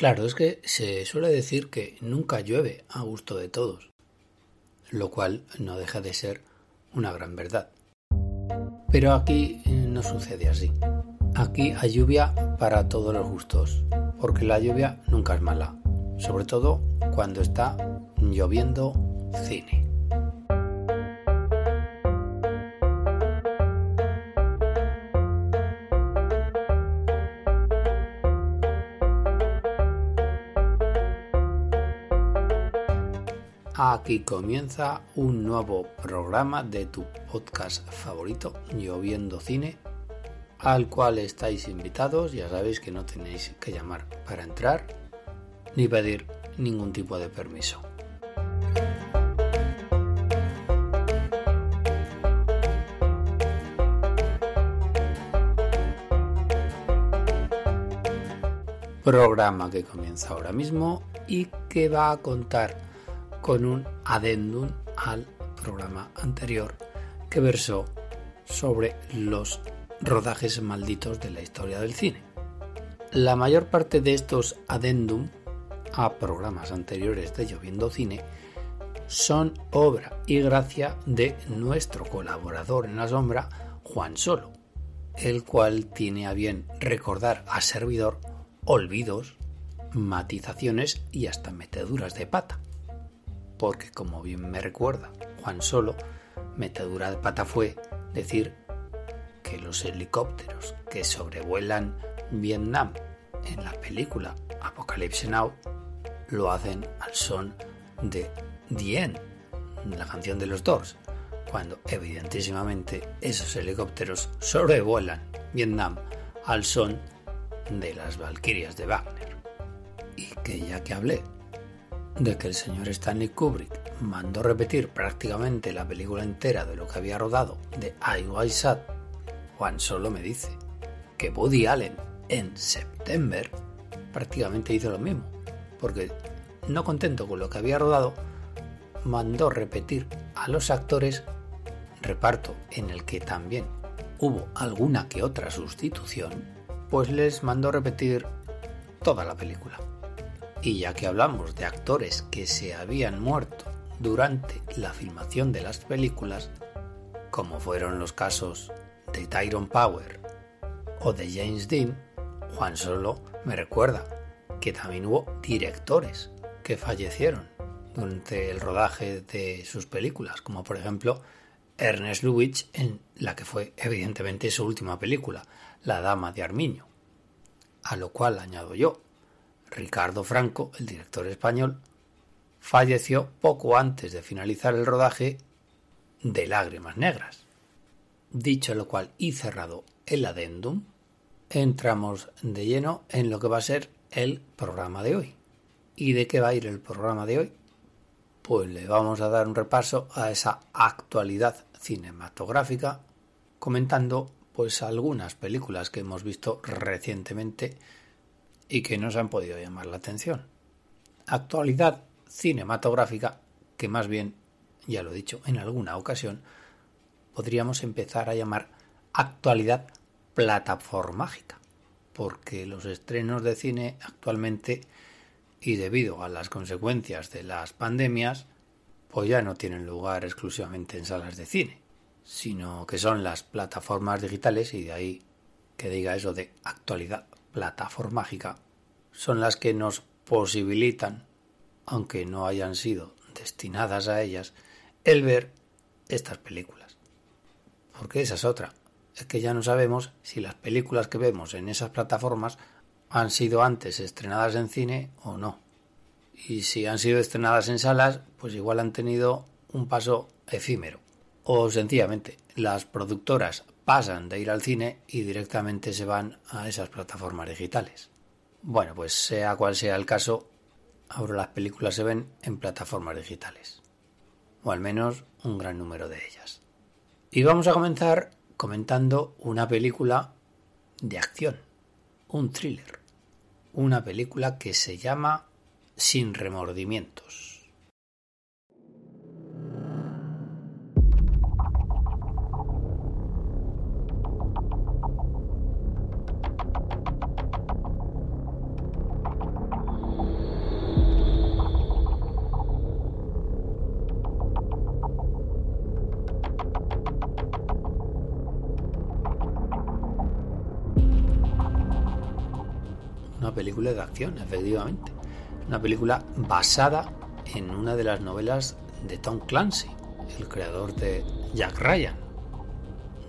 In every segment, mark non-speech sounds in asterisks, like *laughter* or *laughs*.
Claro, es que se suele decir que nunca llueve a gusto de todos, lo cual no deja de ser una gran verdad. Pero aquí no sucede así. Aquí hay lluvia para todos los gustos, porque la lluvia nunca es mala, sobre todo cuando está lloviendo cine. Aquí comienza un nuevo programa de tu podcast favorito, Lloviendo Cine, al cual estáis invitados. Ya sabéis que no tenéis que llamar para entrar ni pedir ningún tipo de permiso. Programa que comienza ahora mismo y que va a contar con un adendum al programa anterior que versó sobre los rodajes malditos de la historia del cine. La mayor parte de estos adendum a programas anteriores de Lloviendo Cine son obra y gracia de nuestro colaborador en la sombra, Juan Solo, el cual tiene a bien recordar a servidor olvidos, matizaciones y hasta meteduras de pata. Porque como bien me recuerda Juan Solo, metedura de pata fue decir que los helicópteros que sobrevuelan Vietnam en la película Apocalypse Now lo hacen al son de The la canción de los Doors, cuando evidentísimamente esos helicópteros sobrevuelan Vietnam al son de las Valquirias de Wagner. Y que ya que hablé de que el señor Stanley Kubrick mandó repetir prácticamente la película entera de lo que había rodado de I Was Sad Juan solo me dice que Woody Allen en septiembre prácticamente hizo lo mismo, porque no contento con lo que había rodado, mandó repetir a los actores reparto en el que también hubo alguna que otra sustitución, pues les mandó repetir toda la película. Y ya que hablamos de actores que se habían muerto durante la filmación de las películas, como fueron los casos de Tyrone Power o de James Dean, Juan Solo me recuerda que también hubo directores que fallecieron durante el rodaje de sus películas, como por ejemplo Ernest Lubitsch en la que fue evidentemente su última película, La Dama de Armiño. A lo cual añado yo, Ricardo Franco, el director español, falleció poco antes de finalizar el rodaje de Lágrimas Negras. Dicho lo cual y cerrado el adendum, entramos de lleno en lo que va a ser el programa de hoy. ¿Y de qué va a ir el programa de hoy? Pues le vamos a dar un repaso a esa actualidad cinematográfica comentando pues algunas películas que hemos visto recientemente y que nos han podido llamar la atención. Actualidad cinematográfica que más bien, ya lo he dicho en alguna ocasión, podríamos empezar a llamar actualidad plataformágica, porque los estrenos de cine actualmente y debido a las consecuencias de las pandemias, pues ya no tienen lugar exclusivamente en salas de cine, sino que son las plataformas digitales y de ahí que diga eso de actualidad plataformágica, son las que nos posibilitan, aunque no hayan sido destinadas a ellas, el ver estas películas. Porque esa es otra. Es que ya no sabemos si las películas que vemos en esas plataformas han sido antes estrenadas en cine o no. Y si han sido estrenadas en salas, pues igual han tenido un paso efímero. O sencillamente, las productoras pasan de ir al cine y directamente se van a esas plataformas digitales. Bueno, pues sea cual sea el caso, ahora las películas se ven en plataformas digitales. O al menos un gran número de ellas. Y vamos a comenzar comentando una película de acción, un thriller, una película que se llama Sin remordimientos. De acción, efectivamente. Una película basada en una de las novelas de Tom Clancy, el creador de Jack Ryan.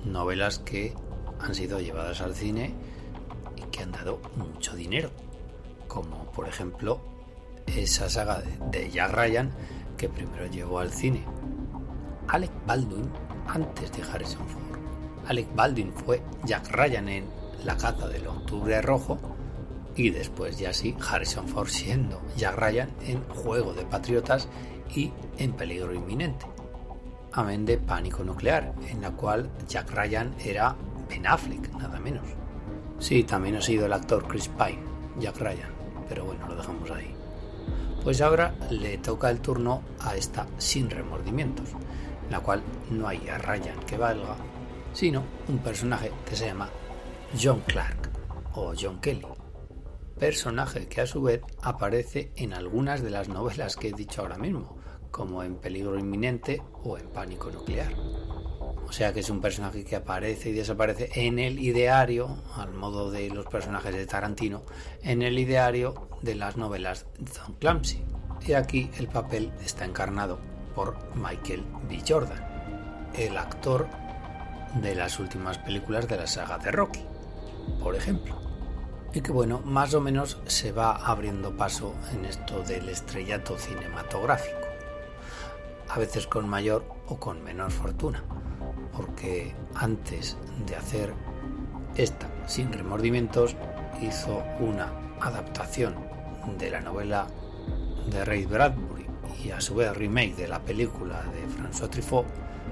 Novelas que han sido llevadas al cine y que han dado mucho dinero. Como por ejemplo esa saga de, Jack Ryan que primero llevó al cine Alec Baldwin antes de Harrison Ford. Alec Baldwin fue Jack Ryan en La caza del octubre rojo y después ya sí Harrison Ford siendo Jack Ryan en Juego de Patriotas y en Peligro Inminente. Amén de Pánico Nuclear, en la cual Jack Ryan era Ben Affleck, nada menos. Sí, también ha sido el actor Chris Pine, Jack Ryan, pero bueno, lo dejamos ahí. Pues ahora le toca el turno a esta Sin Remordimientos, en la cual no hay a Ryan que valga, sino un personaje que se llama John Clark o John Kelly personaje que a su vez aparece en algunas de las novelas que he dicho ahora mismo, como en Peligro Inminente o en Pánico Nuclear. O sea que es un personaje que aparece y desaparece en el ideario, al modo de los personajes de Tarantino, en el ideario de las novelas de Tom Clancy. Y aquí el papel está encarnado por Michael B. Jordan, el actor de las últimas películas de la saga de Rocky, por ejemplo y que bueno, más o menos se va abriendo paso en esto del estrellato cinematográfico, a veces con mayor o con menor fortuna, porque antes de hacer esta sin remordimientos hizo una adaptación de la novela de Ray Bradbury y a su vez remake de la película de François Truffaut,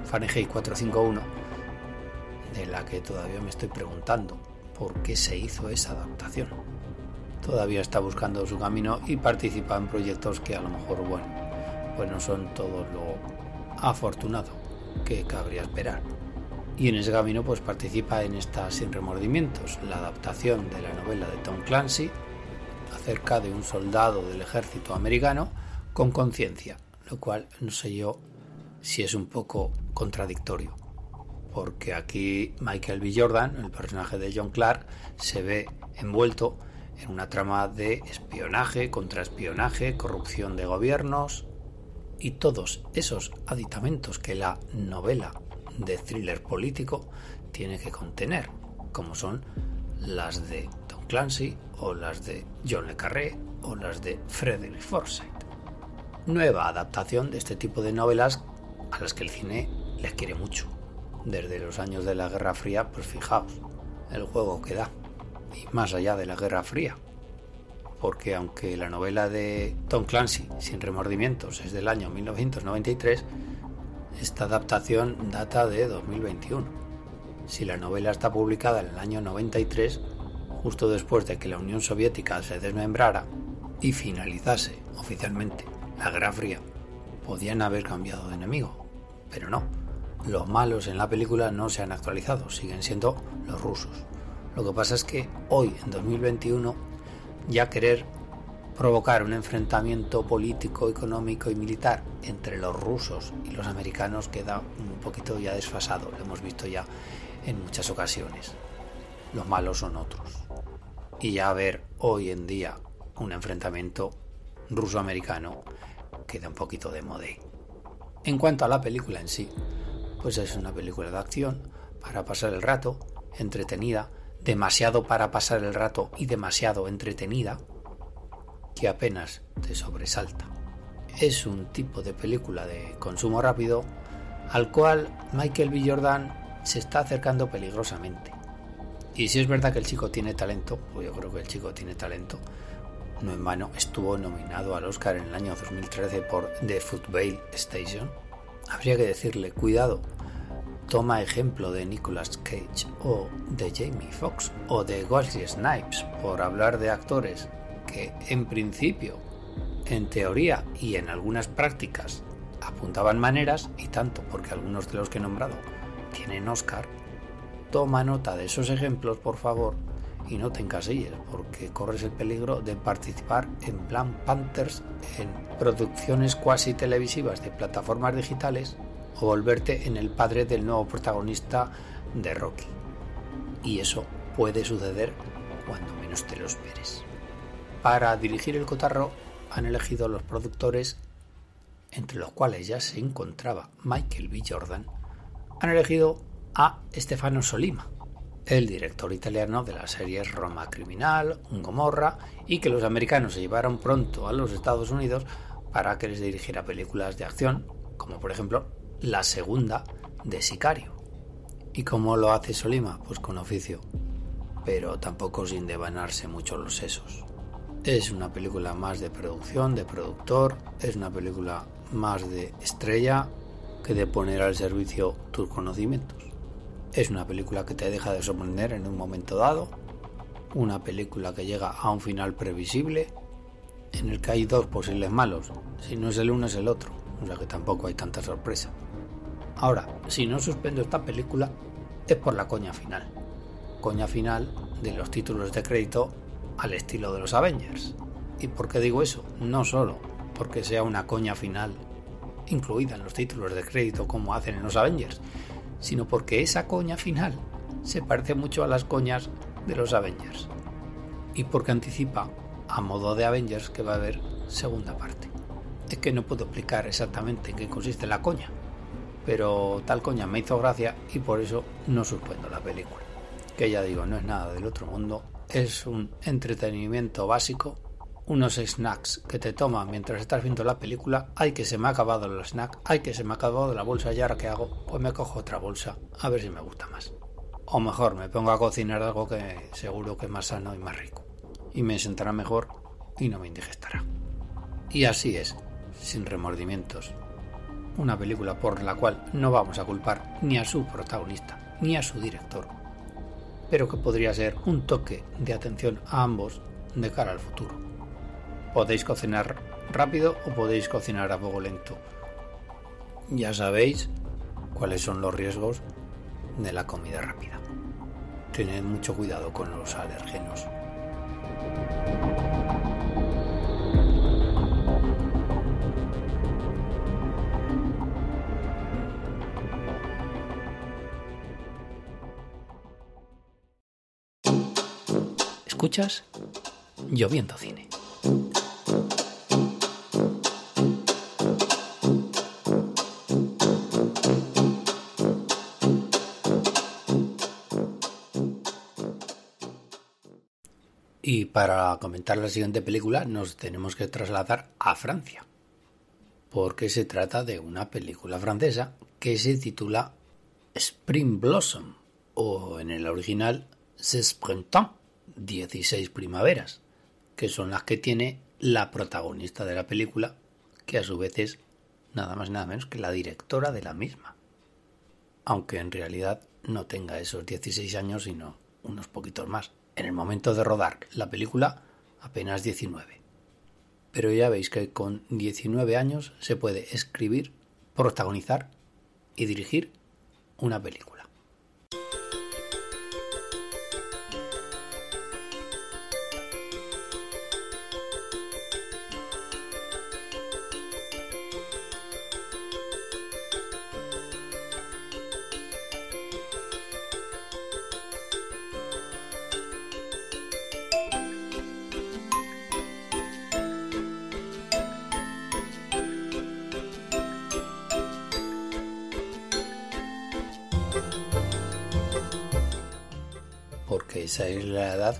Fahrenheit 451, de la que todavía me estoy preguntando por qué se hizo esa adaptación. Todavía está buscando su camino y participa en proyectos que a lo mejor, bueno, pues no son todo lo afortunado que cabría esperar. Y en ese camino pues participa en esta Sin remordimientos, la adaptación de la novela de Tom Clancy acerca de un soldado del ejército americano con conciencia, lo cual no sé yo si es un poco contradictorio porque aquí Michael B. Jordan, el personaje de John Clark, se ve envuelto en una trama de espionaje, contraespionaje, corrupción de gobiernos y todos esos aditamentos que la novela de thriller político tiene que contener, como son las de Tom Clancy o las de John le Carré o las de Frederick Forsyth. Nueva adaptación de este tipo de novelas a las que el cine les quiere mucho desde los años de la Guerra Fría, pues fijaos, el juego que da. Y más allá de la Guerra Fría. Porque aunque la novela de Tom Clancy, Sin remordimientos, es del año 1993, esta adaptación data de 2021. Si la novela está publicada en el año 93, justo después de que la Unión Soviética se desmembrara y finalizase oficialmente la Guerra Fría, podían haber cambiado de enemigo, pero no los malos en la película no se han actualizado, siguen siendo los rusos. Lo que pasa es que hoy, en 2021, ya querer provocar un enfrentamiento político, económico y militar entre los rusos y los americanos queda un poquito ya desfasado, lo hemos visto ya en muchas ocasiones. Los malos son otros. Y ya ver hoy en día un enfrentamiento ruso-americano que da un poquito de modé. En cuanto a la película en sí, pues es una película de acción para pasar el rato, entretenida, demasiado para pasar el rato y demasiado entretenida, que apenas te sobresalta. Es un tipo de película de consumo rápido al cual Michael B. Jordan se está acercando peligrosamente. Y si es verdad que el chico tiene talento, pues yo creo que el chico tiene talento, no en vano estuvo nominado al Oscar en el año 2013 por The Football Station. Habría que decirle, cuidado, toma ejemplo de Nicolas Cage o de Jamie Foxx o de Wesley Snipes por hablar de actores que en principio, en teoría y en algunas prácticas apuntaban maneras y tanto porque algunos de los que he nombrado tienen Oscar, toma nota de esos ejemplos por favor y no te encasilles porque corres el peligro de participar en plan Panthers en producciones cuasi televisivas de plataformas digitales o volverte en el padre del nuevo protagonista de Rocky. Y eso puede suceder cuando menos te lo esperes. Para dirigir el cotarro han elegido los productores, entre los cuales ya se encontraba Michael B. Jordan, han elegido a Stefano Solima, el director italiano de las series Roma Criminal, Gomorra, y que los americanos se llevaron pronto a los Estados Unidos para que les dirigiera películas de acción, como por ejemplo la segunda de Sicario. ¿Y cómo lo hace Solima? Pues con oficio, pero tampoco sin devanarse mucho los sesos. Es una película más de producción, de productor, es una película más de estrella que de poner al servicio tus conocimientos. Es una película que te deja de sorprender en un momento dado, una película que llega a un final previsible, en el que hay dos posibles malos, si no es el uno es el otro, o sea que tampoco hay tanta sorpresa. Ahora, si no suspendo esta película es por la coña final. Coña final de los títulos de crédito al estilo de los Avengers. ¿Y por qué digo eso? No solo porque sea una coña final incluida en los títulos de crédito como hacen en los Avengers, sino porque esa coña final se parece mucho a las coñas de los Avengers. Y porque anticipa, a modo de Avengers, que va a haber segunda parte. Es que no puedo explicar exactamente en qué consiste la coña, pero tal coña me hizo gracia y por eso no suspendo la película. Que ya digo, no es nada del otro mundo, es un entretenimiento básico, unos snacks que te toman mientras estás viendo la película, ay que se me ha acabado el snack, ay que se me ha acabado la bolsa y ahora qué hago, pues me cojo otra bolsa, a ver si me gusta más. O mejor, me pongo a cocinar algo que seguro que es más sano y más rico. Y me sentará mejor y no me indigestará. Y así es, sin remordimientos. Una película por la cual no vamos a culpar ni a su protagonista ni a su director, pero que podría ser un toque de atención a ambos de cara al futuro. Podéis cocinar rápido o podéis cocinar a fuego lento. Ya sabéis cuáles son los riesgos de la comida rápida. Tened mucho cuidado con los alérgenos. ¿Escuchas? Lloviendo cine. Y para comentar la siguiente película nos tenemos que trasladar a Francia, porque se trata de una película francesa que se titula Spring Blossom, o en el original C'est Printemps, 16 primaveras, que son las que tiene la protagonista de la película, que a su vez es nada más nada menos que la directora de la misma. Aunque en realidad no tenga esos 16 años, sino unos poquitos más. En el momento de rodar la película, apenas 19. Pero ya veis que con 19 años se puede escribir, protagonizar y dirigir una película.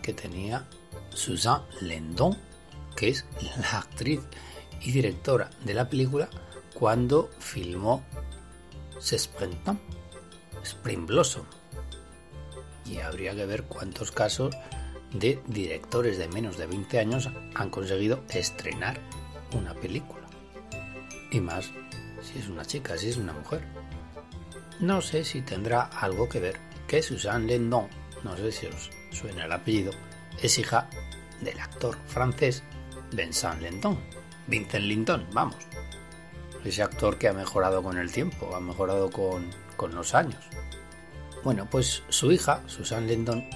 Que tenía Susan Lendon, que es la actriz y directora de la película cuando filmó Spring Spring Blossom. Y habría que ver cuántos casos de directores de menos de 20 años han conseguido estrenar una película. Y más si es una chica, si es una mujer. No sé si tendrá algo que ver que Suzanne Lendon, no sé si os suena el apellido, es hija del actor francés Vincent Lindon. Vincent Lindon, vamos. Ese actor que ha mejorado con el tiempo, ha mejorado con, con los años. Bueno, pues su hija, Susan Lindon,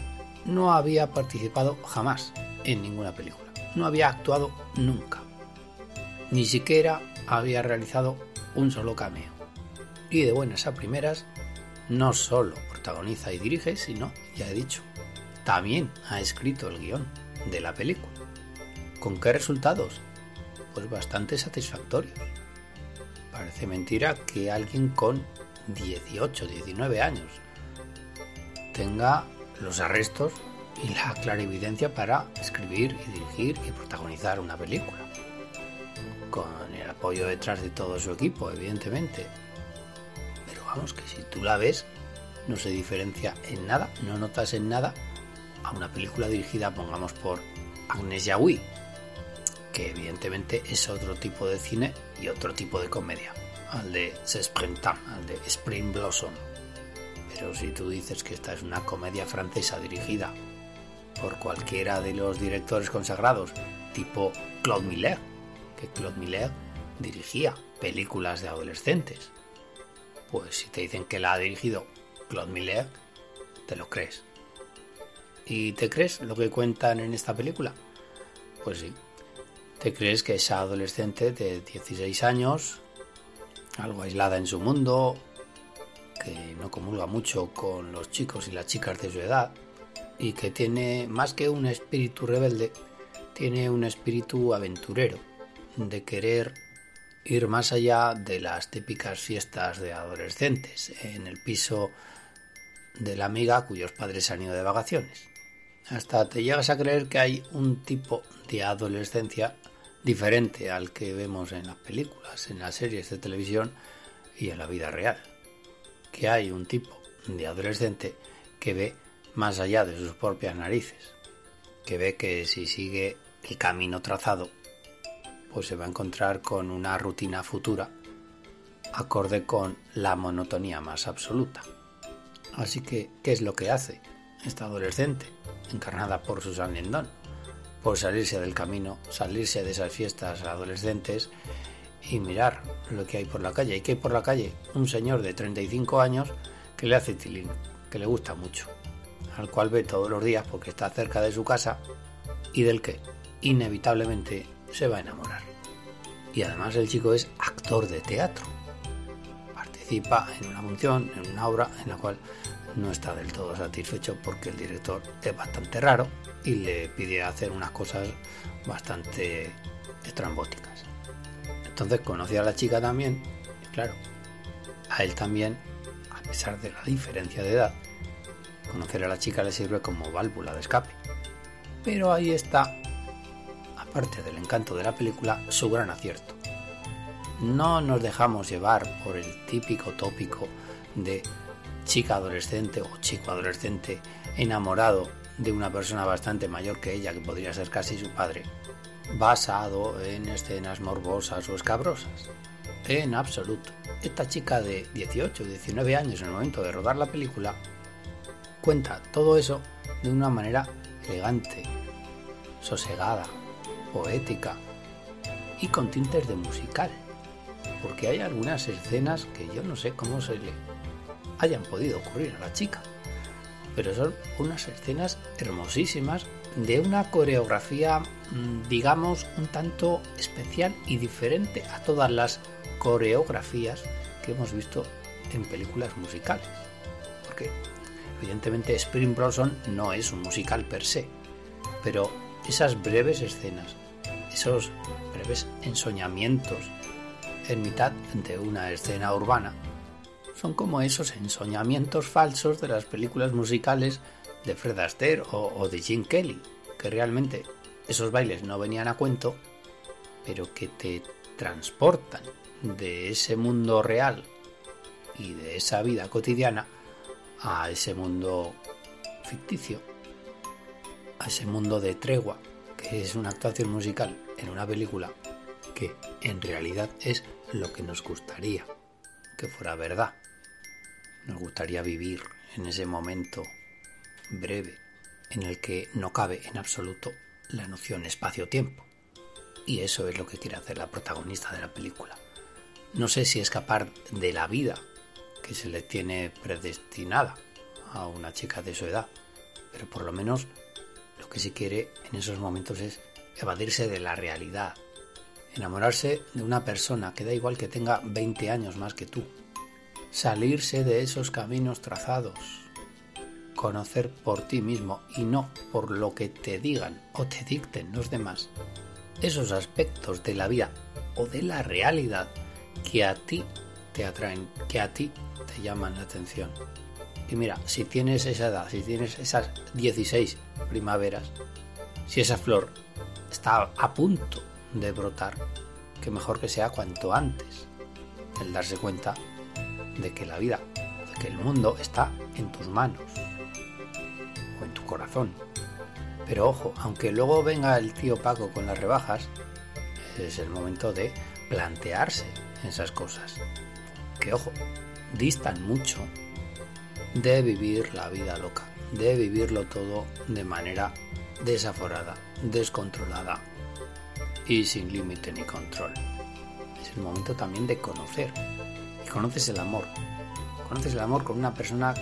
no había participado jamás en ninguna película. No había actuado nunca. Ni siquiera había realizado un solo cameo. Y de buenas a primeras, no solo protagoniza y dirige, sino, ya he dicho, también ha escrito el guion de la película. ¿Con qué resultados? Pues bastante satisfactorios. Parece mentira que alguien con 18, 19 años tenga los arrestos y la clarividencia para escribir y dirigir y protagonizar una película. Con el apoyo detrás de todo su equipo, evidentemente. Pero vamos, que si tú la ves, no se diferencia en nada, no notas en nada a una película dirigida, pongamos, por Agnes Yahui, que evidentemente es otro tipo de cine y otro tipo de comedia, al de al de Spring Blossom. Pero si tú dices que esta es una comedia francesa dirigida por cualquiera de los directores consagrados, tipo Claude Miller, que Claude Miller dirigía películas de adolescentes, pues si te dicen que la ha dirigido Claude Miller, te lo crees. ¿Y te crees lo que cuentan en esta película? Pues sí. Te crees que esa adolescente de 16 años, algo aislada en su mundo, que no comulga mucho con los chicos y las chicas de su edad, y que tiene más que un espíritu rebelde, tiene un espíritu aventurero, de querer ir más allá de las típicas fiestas de adolescentes en el piso de la amiga cuyos padres han ido de vacaciones. Hasta te llegas a creer que hay un tipo de adolescencia diferente al que vemos en las películas, en las series de televisión y en la vida real. Que hay un tipo de adolescente que ve más allá de sus propias narices, que ve que si sigue el camino trazado, pues se va a encontrar con una rutina futura acorde con la monotonía más absoluta. Así que, ¿qué es lo que hace esta adolescente, encarnada por Susan Lindon? Por salirse del camino, salirse de esas fiestas adolescentes y mirar lo que hay por la calle. ¿Y qué hay por la calle? Un señor de 35 años que le hace tilín, que le gusta mucho, al cual ve todos los días porque está cerca de su casa y del que inevitablemente se va a enamorar. Y además el chico es actor de teatro participa en una función, en una obra en la cual no está del todo satisfecho porque el director es bastante raro y le pide hacer unas cosas bastante estrambóticas. Entonces conoce a la chica también, y claro, a él también, a pesar de la diferencia de edad, conocer a la chica le sirve como válvula de escape. Pero ahí está, aparte del encanto de la película, su gran acierto no nos dejamos llevar por el típico tópico de chica adolescente o chico adolescente enamorado de una persona bastante mayor que ella, que podría ser casi su padre, basado en escenas morbosas o escabrosas. En absoluto. Esta chica de 18 o 19 años en el momento de rodar la película cuenta todo eso de una manera elegante, sosegada, poética y con tintes de musical porque hay algunas escenas que yo no sé cómo se le hayan podido ocurrir a la chica, pero son unas escenas hermosísimas de una coreografía, mm, digamos, un tanto especial y diferente a todas las coreografías que hemos visto en películas musicales. Porque evidentemente Spring Blossom no es un musical per se, pero esas breves escenas, esos breves ensoñamientos en mitad de una escena urbana. Son como esos ensoñamientos falsos de las películas musicales de Fred Astaire o, o de Jim Kelly, que realmente esos bailes no venían a cuento, pero que te transportan de ese mundo real y de esa vida cotidiana a ese mundo ficticio, a ese mundo de tregua, que es una actuación musical en una película que en realidad es lo que nos gustaría que fuera verdad. Nos gustaría vivir en ese momento breve en el que no cabe en absoluto la noción espacio-tiempo. Y eso es lo que quiere hacer la protagonista de la película. No sé si escapar de la vida que se le tiene predestinada a una chica de su edad, pero por lo menos lo que sí quiere en esos momentos es evadirse de la realidad, enamorarse de una persona que da igual que tenga 20 años más que tú, salirse de esos caminos trazados, conocer por ti mismo y no por lo que te digan o te dicten los demás, esos aspectos de la vida o de la realidad que a ti te atraen, que a ti te llaman la atención. Y mira, si tienes esa edad, si tienes esas 16 primaveras, si esa flor está a punto de brotar, que mejor que sea cuanto antes el darse cuenta de que la vida, de que el mundo está en tus manos o en tu corazón. Pero ojo, aunque luego venga el tío Paco con las rebajas, es el momento de plantearse esas cosas. Que ojo, distan mucho de vivir la vida loca, de vivirlo todo de manera desaforada, descontrolada y sin límite ni control. Es el momento también de conocer. Conoces el amor. Conoces el amor con una persona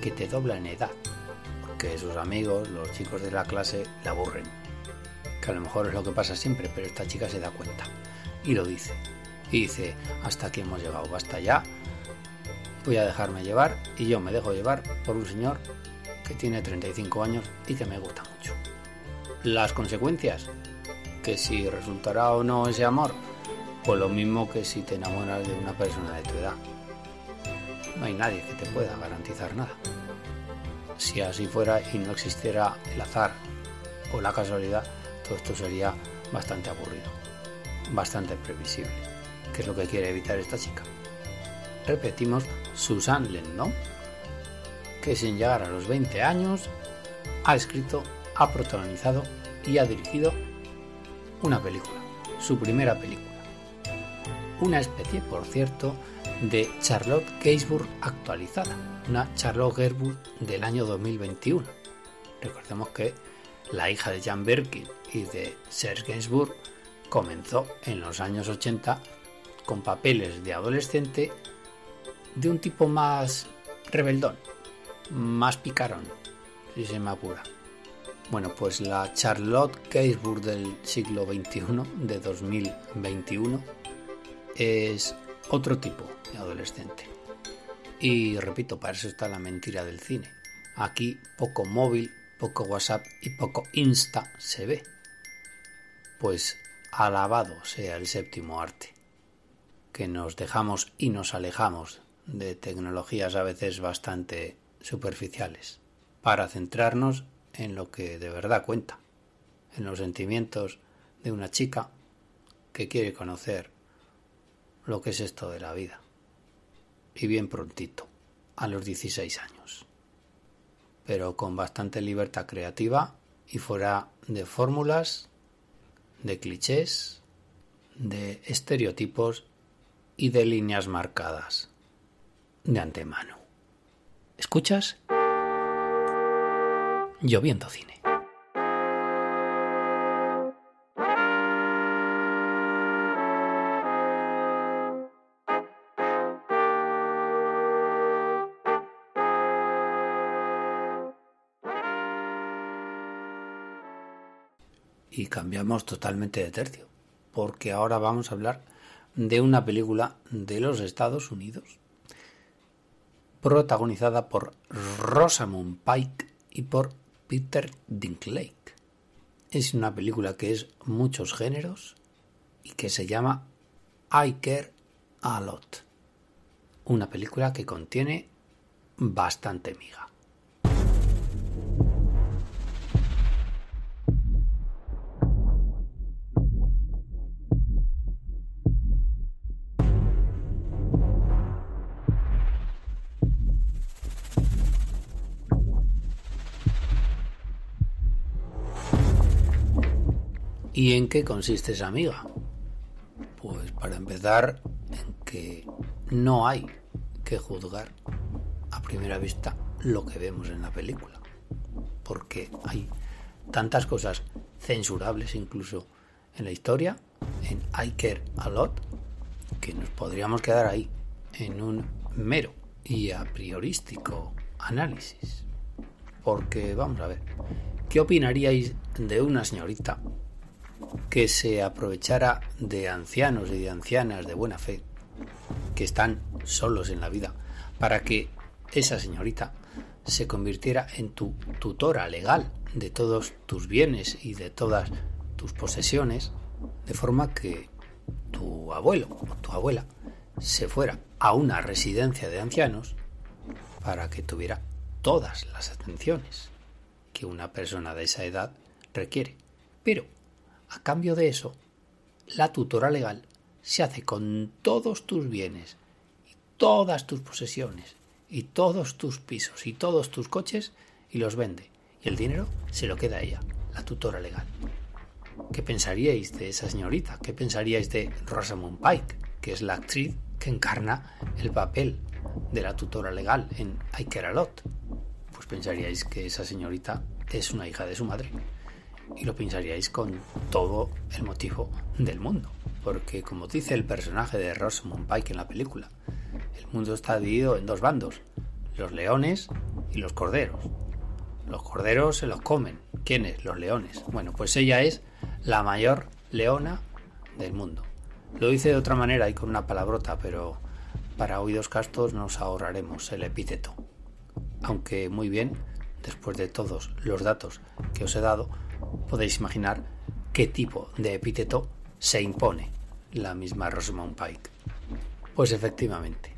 que te dobla en edad. Porque sus amigos, los chicos de la clase, la aburren. Que a lo mejor es lo que pasa siempre, pero esta chica se da cuenta. Y lo dice. Y dice, hasta aquí hemos llegado, basta ya. Voy a dejarme llevar y yo me dejo llevar por un señor que tiene 35 años y que me gusta mucho. Las consecuencias, que si resultará o no ese amor, pues lo mismo que si te enamoras de una persona de tu edad. No hay nadie que te pueda garantizar nada. Si así fuera y no existiera el azar o la casualidad, todo esto sería bastante aburrido, bastante previsible, que es lo que quiere evitar esta chica. Repetimos, Susan Lendon, que sin llegar a los 20 años ha escrito, ha protagonizado y ha dirigido una película, su primera película. Una especie, por cierto, de Charlotte Gainsbourg actualizada, una Charlotte Gainsbourg del año 2021. Recordemos que la hija de Jan Birkin y de Serge Gainsbourg comenzó en los años 80 con papeles de adolescente de un tipo más rebeldón, más picarón, si se me apura. Bueno, pues la Charlotte Gainsbourg del siglo XXI, de 2021, es otro tipo de adolescente. Y repito, para eso está la mentira del cine. Aquí poco móvil, poco WhatsApp y poco Insta se ve. Pues alabado sea el séptimo arte, que nos dejamos y nos alejamos de tecnologías a veces bastante superficiales, para centrarnos en lo que de verdad cuenta, en los sentimientos de una chica que quiere conocer lo que es esto de la vida. Y bien prontito, a los 16 años. Pero con bastante libertad creativa y fuera de fórmulas, de clichés, de estereotipos y de líneas marcadas de antemano. ¿Escuchas? Lloviendo cine. Cambiamos totalmente de tercio, porque ahora vamos a hablar de una película de los Estados Unidos, protagonizada por Rosamund Pike y por Peter Dinklage. Es una película que es muchos géneros y que se llama I Care a Lot. Una película que contiene bastante miga. Qué consiste esa amiga? Pues para empezar, en que no hay que juzgar a primera vista lo que vemos en la película. Porque hay tantas cosas censurables incluso en la historia, en I Care a Lot, que nos podríamos quedar ahí, en un mero y a priorístico análisis. Porque vamos a ver, ¿qué opinaríais de una señorita que se aprovechara de ancianos y de ancianas de buena fe que están solos en la vida para que esa señorita se convirtiera en tu tutora legal de todos tus bienes y de todas tus posesiones, de forma que tu abuelo o tu abuela se fuera a una residencia de ancianos para que tuviera todas las atenciones que una persona de esa edad requiere. Pero, a cambio de eso, la tutora legal se hace con todos tus bienes y todas tus posesiones y todos tus pisos y todos tus coches y los vende. Y el dinero se lo queda a ella, la tutora legal. ¿Qué pensaríais de esa señorita? ¿Qué pensaríais de Rosamund Pike, que es la actriz que encarna el papel de la tutora legal en I Care a Lot? Pues pensaríais que esa señorita es una hija de su madre. Y lo pensaríais con todo el motivo del mundo. Porque como dice el personaje de Rosamund Pike en la película, el mundo está dividido en dos bandos, los leones y los corderos. Los corderos se los comen. ¿Quiénes? Los leones. Bueno, pues ella es la mayor leona del mundo. Lo dice de otra manera y con una palabrota, pero para oídos castos nos ahorraremos el epíteto. Aunque muy bien, después de todos los datos que os he dado, podéis imaginar qué tipo de epíteto se impone la misma Rosamund Pike. Pues efectivamente,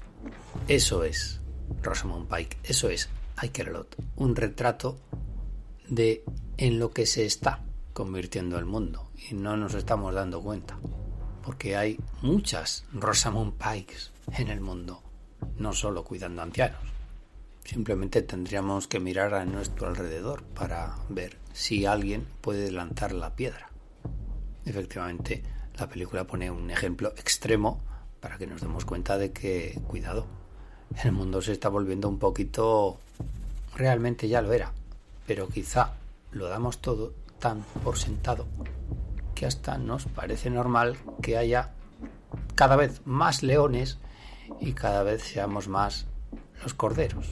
eso es Rosamund Pike, eso es Lot, un retrato de en lo que se está convirtiendo el mundo y no nos estamos dando cuenta porque hay muchas Rosamund Pikes en el mundo, no solo cuidando ancianos. Simplemente tendríamos que mirar a nuestro alrededor para ver si alguien puede lanzar la piedra. Efectivamente, la película pone un ejemplo extremo para que nos demos cuenta de que, cuidado, el mundo se está volviendo un poquito... Realmente ya lo era, pero quizá lo damos todo tan por sentado que hasta nos parece normal que haya cada vez más leones y cada vez seamos más los corderos.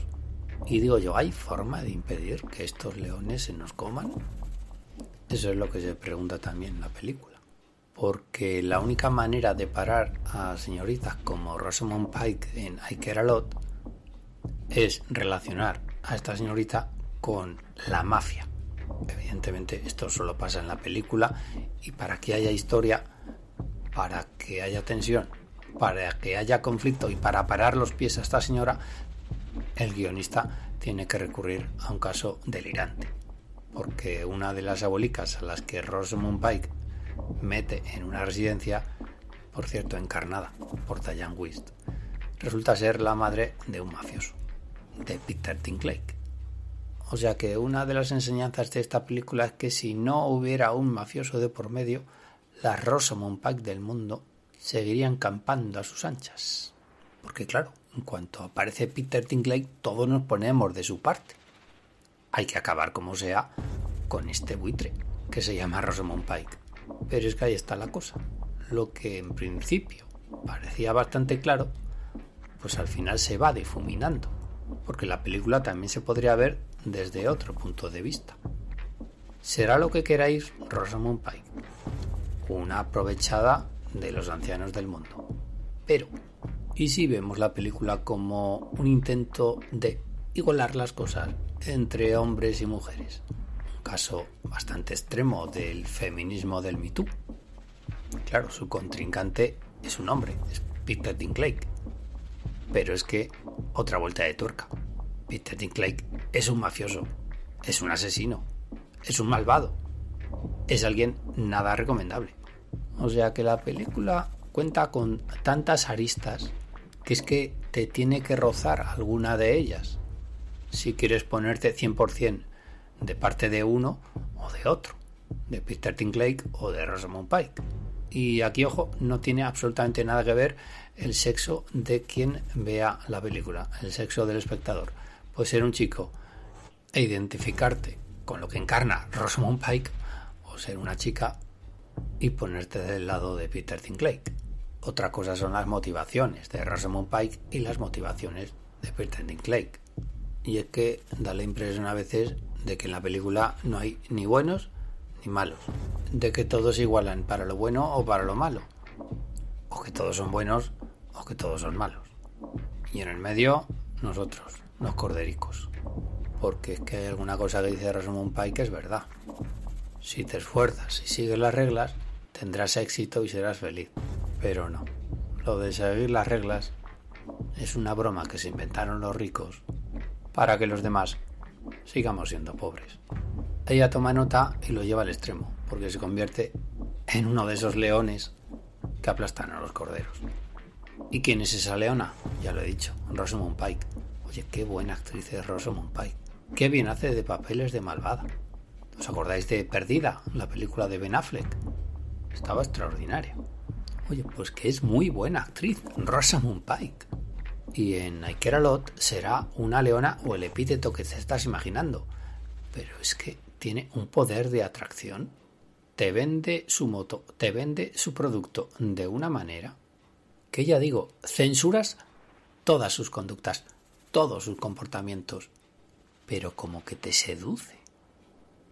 Y digo yo, ¿hay forma de impedir que estos leones se nos coman? Eso es lo que se pregunta también en la película porque la única manera de parar a señoritas como Rosamund Pike en I Care a Lot es relacionar a esta señorita con la mafia. Evidentemente esto solo pasa en la película y para que haya historia, para que haya tensión, para que haya conflicto y para parar los pies a esta señora, el guionista tiene que recurrir a un caso delirante. Porque una de las abuelicas a las que Rosamund Pike mete en una residencia, por cierto, encarnada por Diane Wist, resulta ser la madre de un mafioso, de Peter Dinklage. O sea que una de las enseñanzas de esta película es que si no hubiera un mafioso de por medio, las Rosamund Pike del mundo seguirían campando a sus anchas. Porque claro, en cuanto aparece Peter Dinklage, todos nos ponemos de su parte. Hay que acabar como sea con este buitre que se llama Rosamund Pike. Pero es que ahí está la cosa. Lo que en principio parecía bastante claro, pues al final se va difuminando, porque la película también se podría ver desde otro punto de vista. Será lo que queráis Rosamund Pike, una aprovechada de los ancianos del mundo. Pero, ¿y si vemos la película como un intento de igualar las cosas entre hombres y mujeres? caso bastante extremo del feminismo del Me Claro, su contrincante es un hombre, es Peter Dinklage. Pero es que, otra vuelta de tuerca. Peter Dinklage es un mafioso, es un asesino, es un malvado, es alguien nada recomendable. O sea que la película cuenta con tantas aristas que es que te tiene que rozar alguna de ellas si quieres ponerte 100% de parte de uno o de otro. de Peter Tinklake o de Rosamund Pike. Y aquí, ojo, no tiene absolutamente nada que ver el sexo de quien vea la película, el sexo del espectador. Puede ser un chico e identificarte con lo que encarna Rosamund Pike o ser una chica y ponerte del lado de Peter Tinklake. Otra cosa son las motivaciones de Rosamund Pike y las motivaciones de Peter Dinklage. Y es que da la impresión a veces de que en la película no hay ni buenos ni malos. De que todos igualan para lo bueno o para lo malo. O que todos son buenos o que todos son malos. Y en el medio, nosotros, los cordericos. Porque es que hay alguna cosa que dice Rosamund Pike que es verdad. Si te esfuerzas y sigues las reglas, tendrás éxito y serás feliz. Pero no. Lo de seguir las reglas es una broma que se inventaron los ricos para que los demás sigamos siendo pobres. Ella toma nota y lo lleva al extremo, porque se convierte en uno de esos leones que aplastan a los corderos. ¿Y quién es esa leona? Ya lo he dicho, Rosamund Pike. Oye, qué buena actriz es Rosamund Pike. Qué bien hace de papeles de malvada. ¿Os acordáis de Perdida, la película de Ben Affleck? Estaba extraordinaria. Oye, pues que es muy buena actriz, Rosamund Pike. Y en I Care a Lot será una leona o el epíteto que te estás imaginando. Pero es que tiene un poder de atracción. Te vende su moto, te vende su producto de una manera que ya digo, censuras todas sus conductas, todos sus comportamientos, pero como que te seduce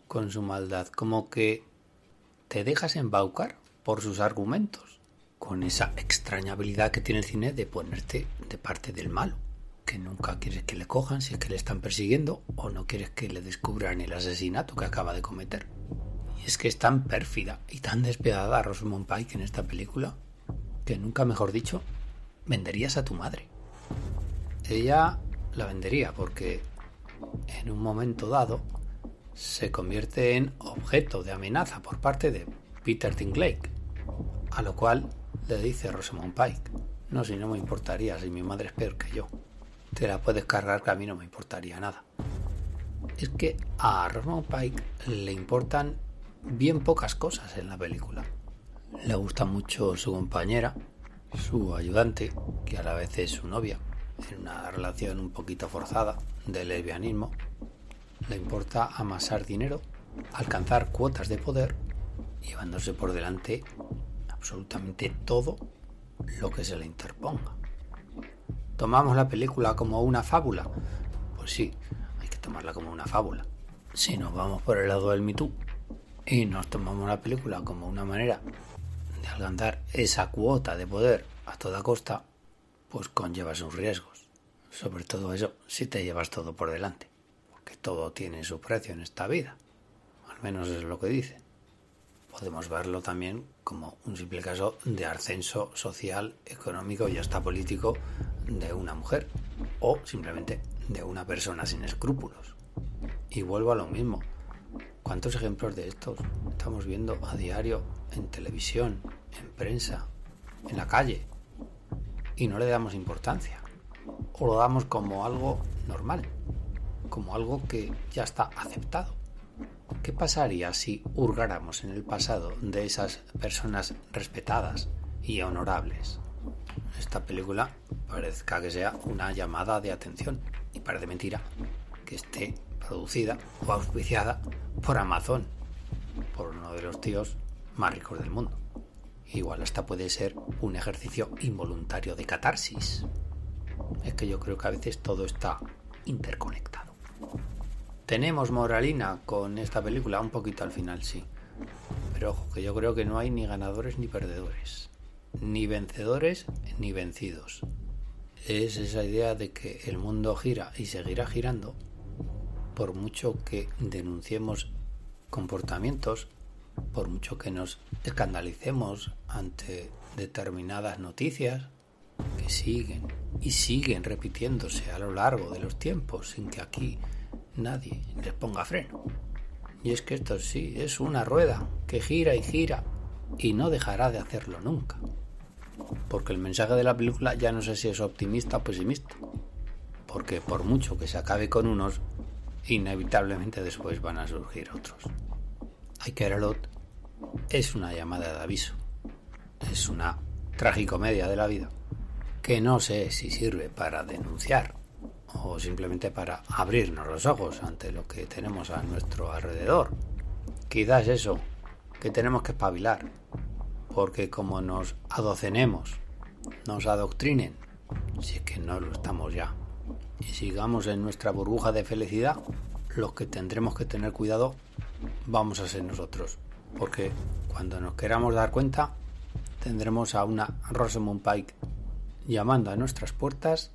con su maldad, como que te dejas embaucar por sus argumentos con esa extraña habilidad que tiene el cine de ponerte de parte del malo, que nunca quieres que le cojan si es que le están persiguiendo o no quieres que le descubran el asesinato que acaba de cometer. Y es que es tan pérfida y tan despiadada Rosamund Pike en esta película que nunca mejor dicho venderías a tu madre. Ella la vendería porque en un momento dado se convierte en objeto de amenaza por parte de Peter Dinklage, a lo cual le dice Rosamund Pike. No, si no me importaría, si mi madre es peor que yo. Te la puedes cargar que a mí no me importaría nada. Es que a Rosamund Pike le importan bien pocas cosas en la película. Le gusta mucho su compañera, su ayudante, que a la vez es su novia, en una relación un poquito forzada de lesbianismo. Le importa amasar dinero, alcanzar cuotas de poder, llevándose por delante absolutamente todo lo que se le interponga. ¿Tomamos la película como una fábula? Pues sí, hay que tomarla como una fábula. Si nos vamos por el lado del mitú y nos tomamos la película como una manera de alcanzar esa cuota de poder a toda costa, pues conlleva sus riesgos. Sobre todo eso si te llevas todo por delante, porque todo tiene su precio en esta vida. Al menos es lo que dicen podemos verlo también como un simple caso de ascenso social, económico y hasta político de una mujer o simplemente de una persona sin escrúpulos. Y vuelvo a lo mismo. ¿Cuántos ejemplos de estos estamos viendo a diario en televisión, en prensa, en la calle? Y no le damos importancia. O lo damos como algo normal, como algo que ya está aceptado. ¿Qué pasaría si hurgáramos en el pasado de esas personas respetadas y honorables? Esta película parezca que sea una llamada de atención y parece mentira que esté producida o auspiciada por Amazon, por uno de los tíos más ricos del mundo. Igual hasta puede ser un ejercicio involuntario de catarsis. Es que yo creo que a veces todo está interconectado. Tenemos moralina con esta película, un poquito al final, sí. Pero ojo, que yo creo que no hay ni ganadores ni perdedores. Ni vencedores ni vencidos. Es esa idea de que el mundo gira y seguirá girando por mucho que denunciemos comportamientos, por mucho que nos escandalicemos ante determinadas noticias que siguen y siguen repitiéndose a lo largo de los tiempos sin que aquí nadie les ponga freno. Y es que esto sí, es una rueda que gira y gira y no dejará de hacerlo nunca. Porque el mensaje de la película ya no sé si es optimista o pesimista. Porque por mucho que se acabe con unos, inevitablemente después van a surgir otros. Ikeralot es una llamada de aviso. Es una tragicomedia de la vida que no sé si sirve para denunciar o simplemente para abrirnos los ojos ante lo que tenemos a nuestro alrededor. Quizás eso, que tenemos que espabilar, porque como nos adocenemos, nos adoctrinen, si es que no lo estamos ya, y sigamos en nuestra burbuja de felicidad, los que tendremos que tener cuidado vamos a ser nosotros, porque cuando nos queramos dar cuenta, tendremos a una Rosamund Pike llamando a nuestras puertas,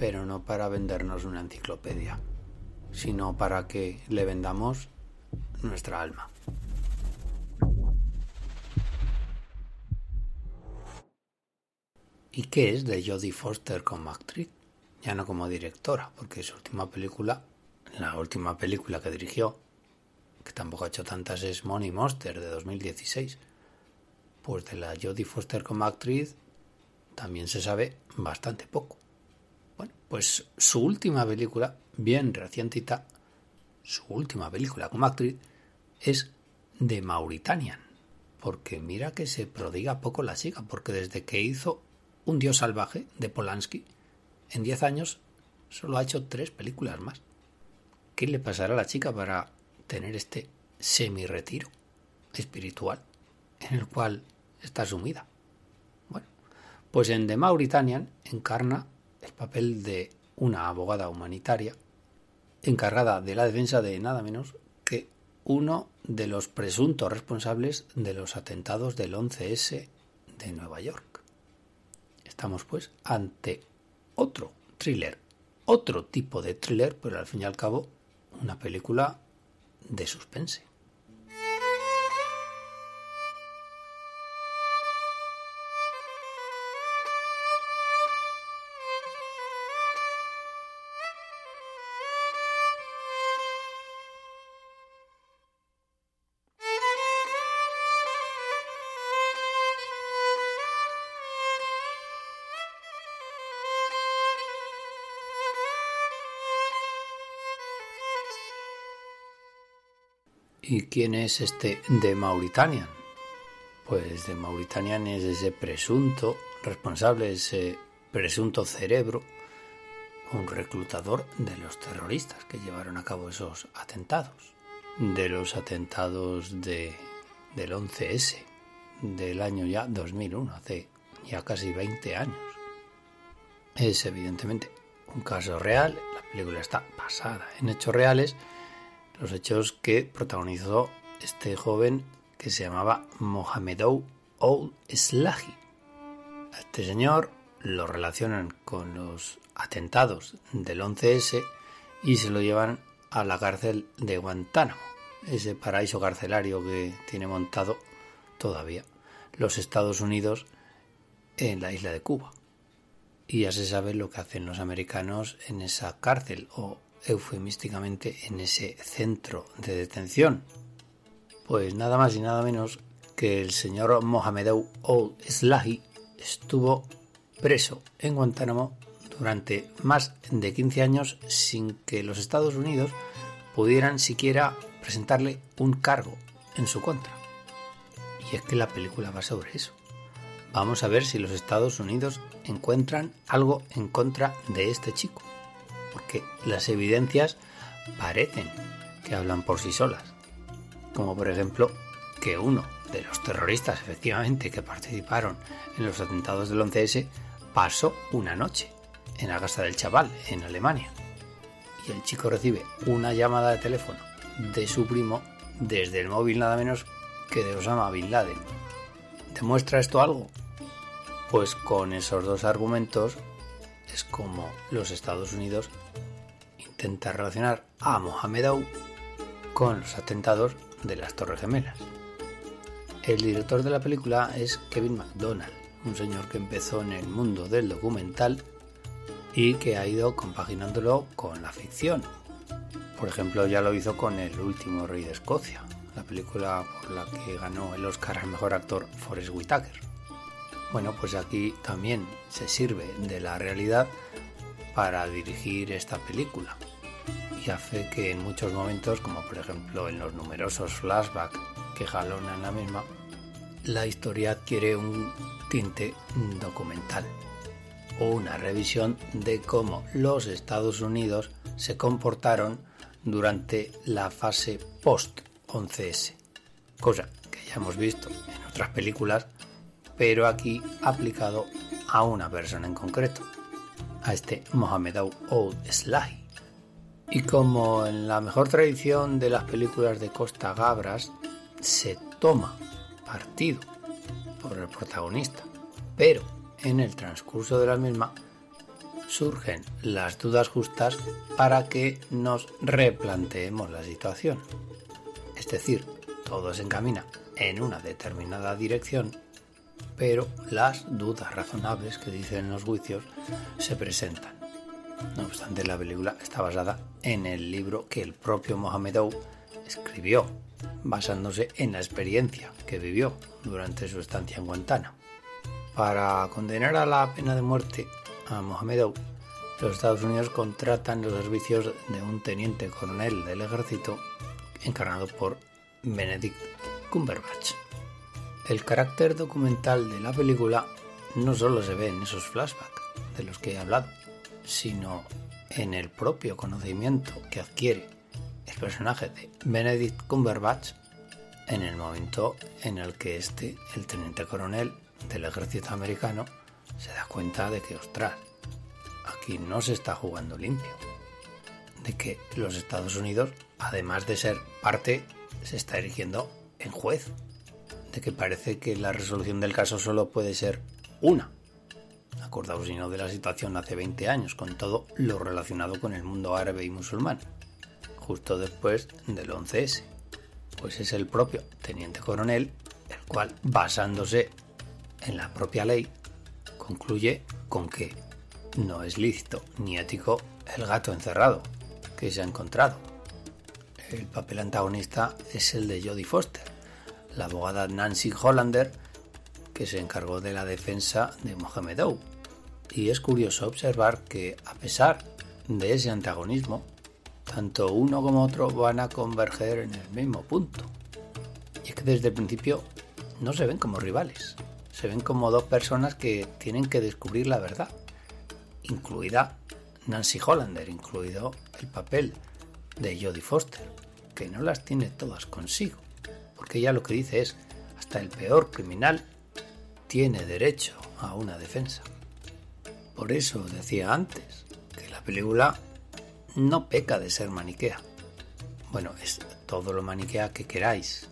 pero no para vendernos una enciclopedia, sino para que le vendamos nuestra alma. ¿Y qué es de Jodie Foster como actriz? Ya no como directora, porque su última película, la última película que dirigió, que tampoco ha hecho tantas, es Money Monster de 2016. Pues de la Jodie Foster como actriz también se sabe bastante poco. Bueno, pues su última película, bien recientita, su última película como actriz es de Mauritanian. Porque mira que se prodiga poco la chica, porque desde que hizo Un Dios Salvaje de Polanski, en 10 años solo ha hecho tres películas más. ¿Qué le pasará a la chica para tener este semi-retiro espiritual en el cual está sumida? Bueno, pues en The Mauritanian encarna el papel de una abogada humanitaria encargada de la defensa de nada menos que uno de los presuntos responsables de los atentados del 11S de Nueva York. Estamos pues ante otro thriller, otro tipo de thriller, pero al fin y al cabo una película de suspense. ¿Y quién es este de Mauritanian? Pues de Mauritanian es ese presunto responsable, ese presunto cerebro, un reclutador de los terroristas que llevaron a cabo esos atentados. De los atentados de, del 11S, del año ya 2001, hace ya casi 20 años. Es evidentemente un caso real, la película está basada en hechos reales, los hechos que protagonizó este joven que se llamaba Mohamedou Old Slahi. A este señor lo relacionan con los atentados del 11S y se lo llevan a la cárcel de Guantánamo, ese paraíso carcelario que tiene montado todavía los Estados Unidos en la isla de Cuba. Y ya se sabe lo que hacen los americanos en esa cárcel o eufemísticamente en ese centro de detención. Pues nada más y nada menos que el señor Mohamedou Old Slahi estuvo preso en Guantánamo durante más de 15 años sin que los Estados Unidos pudieran siquiera presentarle un cargo en su contra. Y es que la película va sobre eso. Vamos a ver si los Estados Unidos encuentran algo en contra de este chico porque las evidencias parecen que hablan por sí solas. Como por ejemplo que uno de los terroristas efectivamente que participaron en los atentados del 11S pasó una noche en la casa del chaval en Alemania. Y el chico recibe una llamada de teléfono de su primo desde el móvil nada menos que de Osama Bin Laden. ¿Demuestra esto algo? Pues con esos dos argumentos es como los Estados Unidos intenta relacionar a Mohamed con los atentados de las Torres Gemelas. El director de la película es Kevin McDonald, un señor que empezó en el mundo del documental y que ha ido compaginándolo con la ficción. Por ejemplo, ya lo hizo con El último rey de Escocia, la película por la que ganó el Oscar al mejor actor Forrest Whitaker. Bueno, pues aquí también se sirve de la realidad para dirigir esta película. Y hace que en muchos momentos, como por ejemplo en los numerosos flashbacks que jalona en la misma, la historia adquiere un tinte documental o una revisión de cómo los Estados Unidos se comportaron durante la fase post-11S, cosa que ya hemos visto en otras películas, pero aquí aplicado a una persona en concreto, a este Mohamed Ould Slahi. Y como en la mejor tradición de las películas de Costa Gabras, se toma partido por el protagonista, pero en el transcurso de la misma surgen las dudas justas para que nos replanteemos la situación. Es decir, todo se encamina en una determinada dirección, pero las dudas razonables que dicen los juicios se presentan. No obstante, la película está basada en el libro que el propio Mohamed escribió, basándose en la experiencia que vivió durante su estancia en Guantánamo. Para condenar a la pena de muerte a Mohamed los Estados Unidos contratan los servicios de un teniente coronel del ejército encarnado por Benedict Cumberbatch. El carácter documental de la película no solo se ve en esos flashbacks de los que he hablado, sino en el propio conocimiento que adquiere el personaje de Benedict Cumberbatch en el momento en el que este, el teniente coronel del ejército americano, se da cuenta de que, ostras, aquí no se está jugando limpio. De que los Estados Unidos, además de ser parte, se está erigiendo en juez. De que parece que la resolución del caso solo puede ser una Acordaos si no de la situación hace 20 años, con todo lo relacionado con el mundo árabe y musulmán, justo después del 11S. Pues es el propio teniente coronel el cual, basándose en la propia ley, concluye con que no es lícito ni ético el gato encerrado que se ha encontrado. El papel antagonista es el de Jodie Foster, la abogada Nancy Hollander, que se encargó de la defensa de Mohamed Ou y es curioso observar que, a pesar de ese antagonismo, tanto uno como otro van a converger en el mismo punto. Y es que desde el principio no se ven como rivales, se ven como dos personas que tienen que descubrir la verdad, incluida Nancy Hollander, incluido el papel de Jodie Foster, que no las tiene todas consigo, porque ella lo que dice es, hasta el peor criminal tiene derecho a una defensa. Por eso decía antes que la película no peca de ser maniquea. Bueno, es todo lo maniquea que queráis,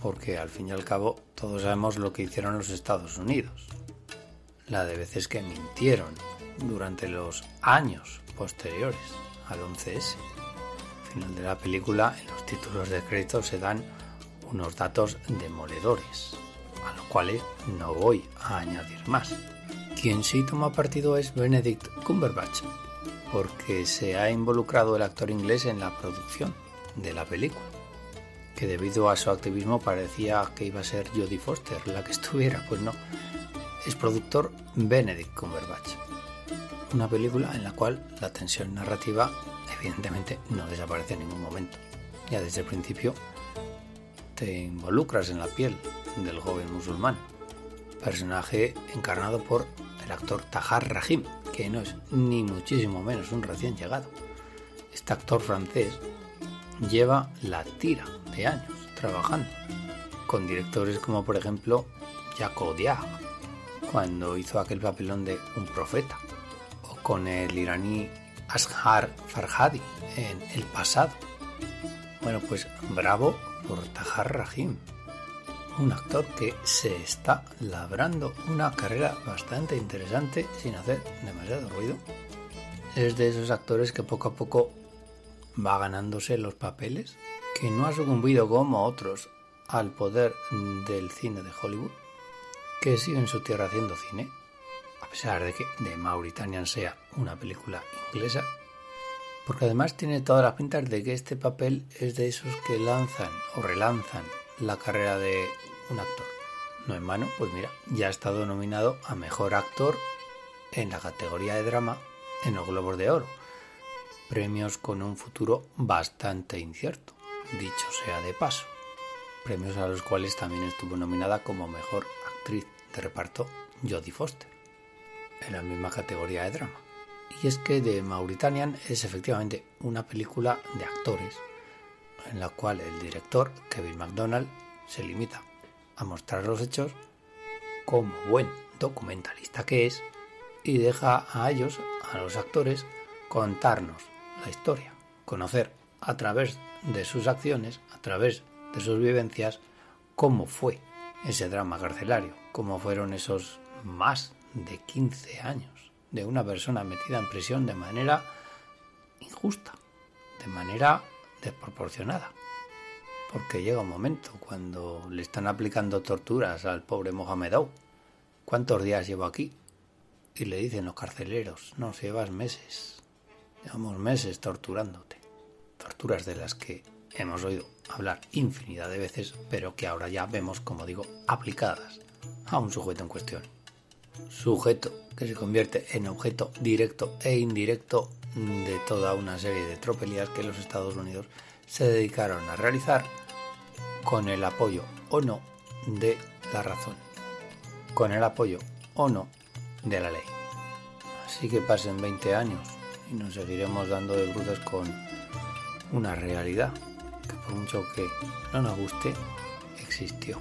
porque al fin y al cabo todos sabemos lo que hicieron los Estados Unidos. La de veces que mintieron durante los años posteriores al 11S. Al final de la película, en los títulos de crédito se dan unos datos demoledores, a los cuales no voy a añadir más. Quien sí toma partido es Benedict Cumberbatch, porque se ha involucrado el actor inglés en la producción de la película, que debido a su activismo parecía que iba a ser Jodie Foster la que *laughs* estuviera, pues no, es productor Benedict Cumberbatch. Una película en la cual la tensión narrativa evidentemente no desaparece en ningún momento. Ya desde el principio te involucras en la piel del joven musulmán, personaje encarnado por el actor Tahar Rahim, que no es ni muchísimo menos un recién llegado. Este actor francés lleva la tira de años trabajando con directores como por ejemplo Jacques Audiard, cuando hizo aquel papelón de Un profeta, o con el iraní Ashar Farhadi en El pasado. Bueno, pues bravo por Tahar Rahim, un actor que se está labrando una carrera bastante interesante sin hacer demasiado ruido. Es de esos actores que poco a poco va ganándose los papeles, que no ha sucumbido como otros al poder del cine de Hollywood, que sigue en su tierra haciendo cine, a pesar de que The Mauritanian sea una película inglesa, porque además tiene todas las pintas de que este papel es de esos que lanzan o relanzan la carrera de un actor. No en mano, pues mira, ya ha estado nominado a Mejor Actor en la categoría de drama en los Globos de Oro. Premios con un futuro bastante incierto, dicho sea de paso. premios a los cuales también estuvo nominada como mejor actriz de reparto Jodie Foster, en la misma categoría de drama. Y es que The Mauritanian es efectivamente una película de actores en la cual el director, Kevin MacDonald, se limita a mostrar los hechos como buen documentalista que es y deja a ellos, a los actores, contarnos la historia, conocer a través de sus acciones, a través de sus vivencias, cómo fue ese drama carcelario, cómo fueron esos más de 15 años de una persona metida en prisión de manera injusta, de manera desproporcionada. Porque llega un momento cuando le están aplicando torturas al pobre Mohamed ¿Cuántos días llevo aquí? Y le dicen los carceleros, no, llevas meses. Llevamos meses torturándote. Torturas de las que hemos oído hablar infinidad de veces, pero que ahora ya vemos, como digo, aplicadas a un sujeto en cuestión. Sujeto que se convierte en objeto directo e indirecto de toda una serie de tropelías que los Estados Unidos se dedicaron a realizar con el apoyo o no de la razón, con el apoyo o no de la ley. Así que pasen 20 años y nos seguiremos dando de bruces con una realidad que por mucho que no nos guste, existió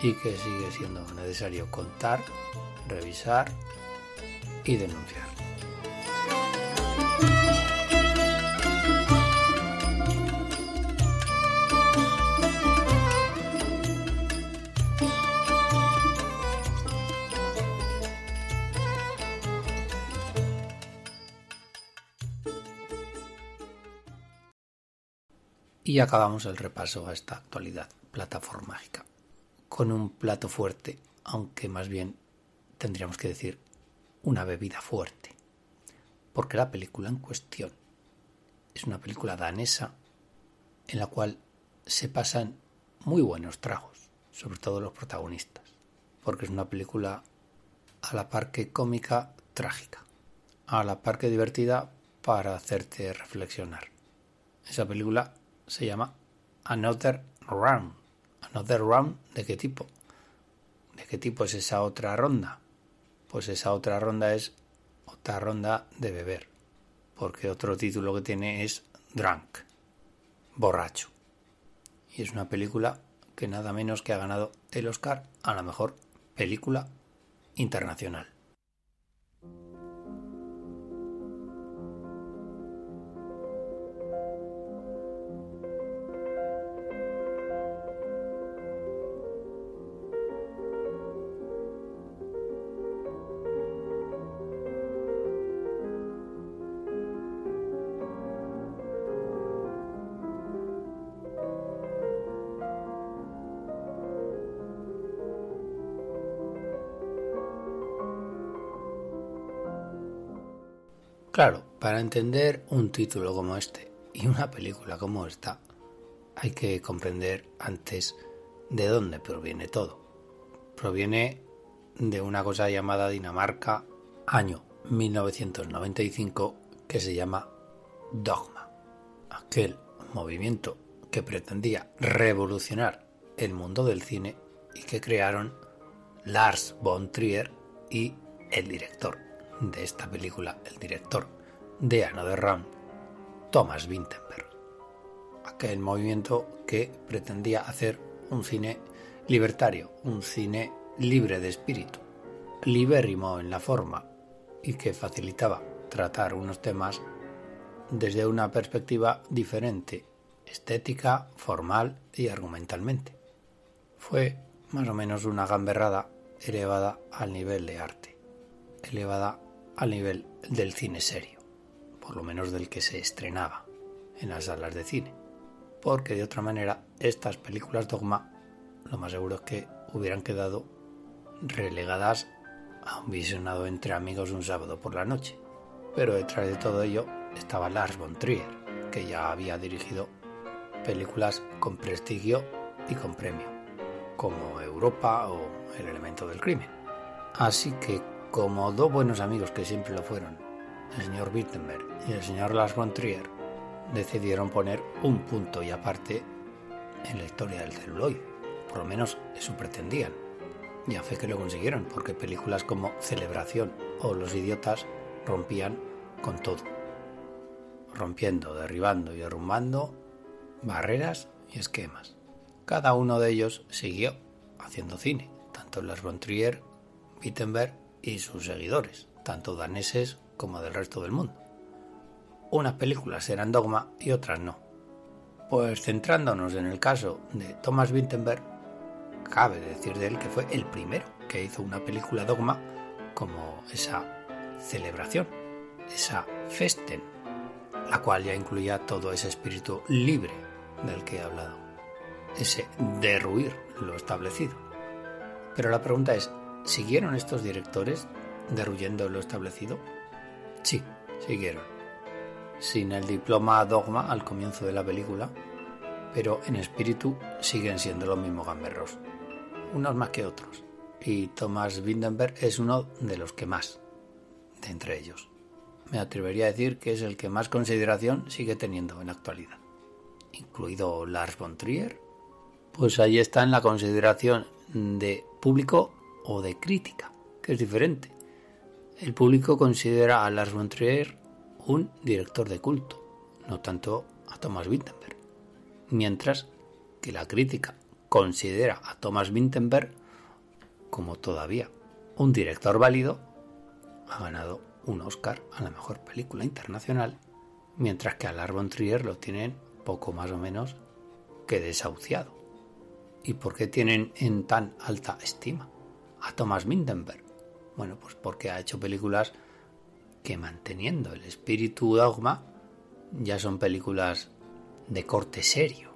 y que sigue siendo necesario contar, revisar y denunciar. Y acabamos el repaso a esta actualidad plataformágica con un plato fuerte, aunque más bien tendríamos que decir una bebida fuerte, porque la película en cuestión es una película danesa en la cual se pasan muy buenos tragos, sobre todo los protagonistas, porque es una película a la par que cómica trágica, a la par que divertida para hacerte reflexionar. Esa película se llama Another Round. ¿Another Round de qué tipo? ¿De qué tipo es esa otra ronda? Pues esa otra ronda es otra ronda de beber, porque otro título que tiene es Drunk, borracho. Y es una película que nada menos que ha ganado el Oscar a la mejor película internacional. Claro, para entender un título como este y una película como esta, hay que comprender antes de dónde proviene todo. Proviene de una cosa llamada Dinamarca, año 1995, que se llama Dogma. Aquel movimiento que pretendía revolucionar el mundo del cine y que crearon Lars von Trier y el director de esta película el director de Another Round, Thomas Vinterberg. Aquel movimiento que pretendía hacer un cine libertario, un cine libre de espíritu, libérrimo en la forma y que facilitaba tratar unos temas desde una perspectiva diferente, estética, formal y argumentalmente. Fue más o menos una gamberrada elevada al nivel de arte, elevada al nivel del cine serio, por lo menos del que se estrenaba en las salas de cine, porque de otra manera estas películas dogma lo más seguro es que hubieran quedado relegadas a un visionado entre amigos un sábado por la noche. Pero detrás de todo ello estaba Lars von Trier, que ya había dirigido películas con prestigio y con premio, como Europa o El elemento del crimen. Así que como dos buenos amigos que siempre lo fueron, el señor Wittenberg y el señor Lars von Trier, decidieron poner un punto y aparte en la historia del celuloide. Por lo menos eso pretendían. Y a fe que lo consiguieron, porque películas como Celebración o Los Idiotas rompían con todo. Rompiendo, derribando y derrumbando barreras y esquemas. Cada uno de ellos siguió haciendo cine, tanto Lars von Trier, Wittenberg y sus seguidores, tanto daneses como del resto del mundo. Unas películas eran dogma y otras no. Pues centrándonos en el caso de Thomas Wittenberg, cabe decir de él que fue el primero que hizo una película dogma como esa celebración, esa festen, la cual ya incluía todo ese espíritu libre del que he hablado, ese derruir lo establecido. Pero la pregunta es, ¿siguieron estos directores derruyendo lo establecido? Sí, siguieron. Sin el diploma dogma al comienzo de la película, pero en espíritu siguen siendo los mismos gamberros, unos más que otros, y Thomas Windenberg es uno de los que más, de entre ellos. Me atrevería a decir que es el que más consideración sigue teniendo en la actualidad, incluido Lars von Trier, pues ahí está en la consideración de público o de crítica, que es diferente. El público considera a Lars von Trier un director de culto, no tanto a Thomas Wittenberg, mientras que la crítica considera a Thomas Wittenberg como todavía un director válido, ha ganado un Oscar a la mejor película internacional, mientras que a Lars von Trier lo tienen poco más o menos que desahuciado. ¿Y por qué tienen en tan alta estima a Thomas Mindenberg? Bueno, pues porque ha hecho películas que manteniendo el espíritu dogma ya son películas de corte serio,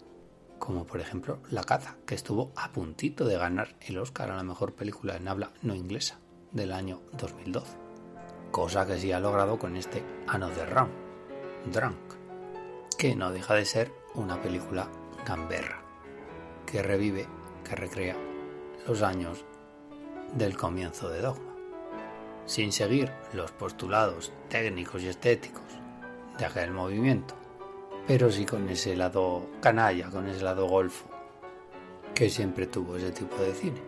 como por ejemplo La caza, que estuvo a puntito de ganar el Oscar a la mejor película en habla no inglesa del año 2012, cosa que sí ha logrado con este Another Round, Drunk, que no deja de ser una película gamberra que revive, que recrea los años del comienzo de Dogma, sin seguir los postulados técnicos y estéticos de aquel movimiento, pero sí con ese lado canalla, con ese lado golfo, que siempre tuvo ese tipo de cine.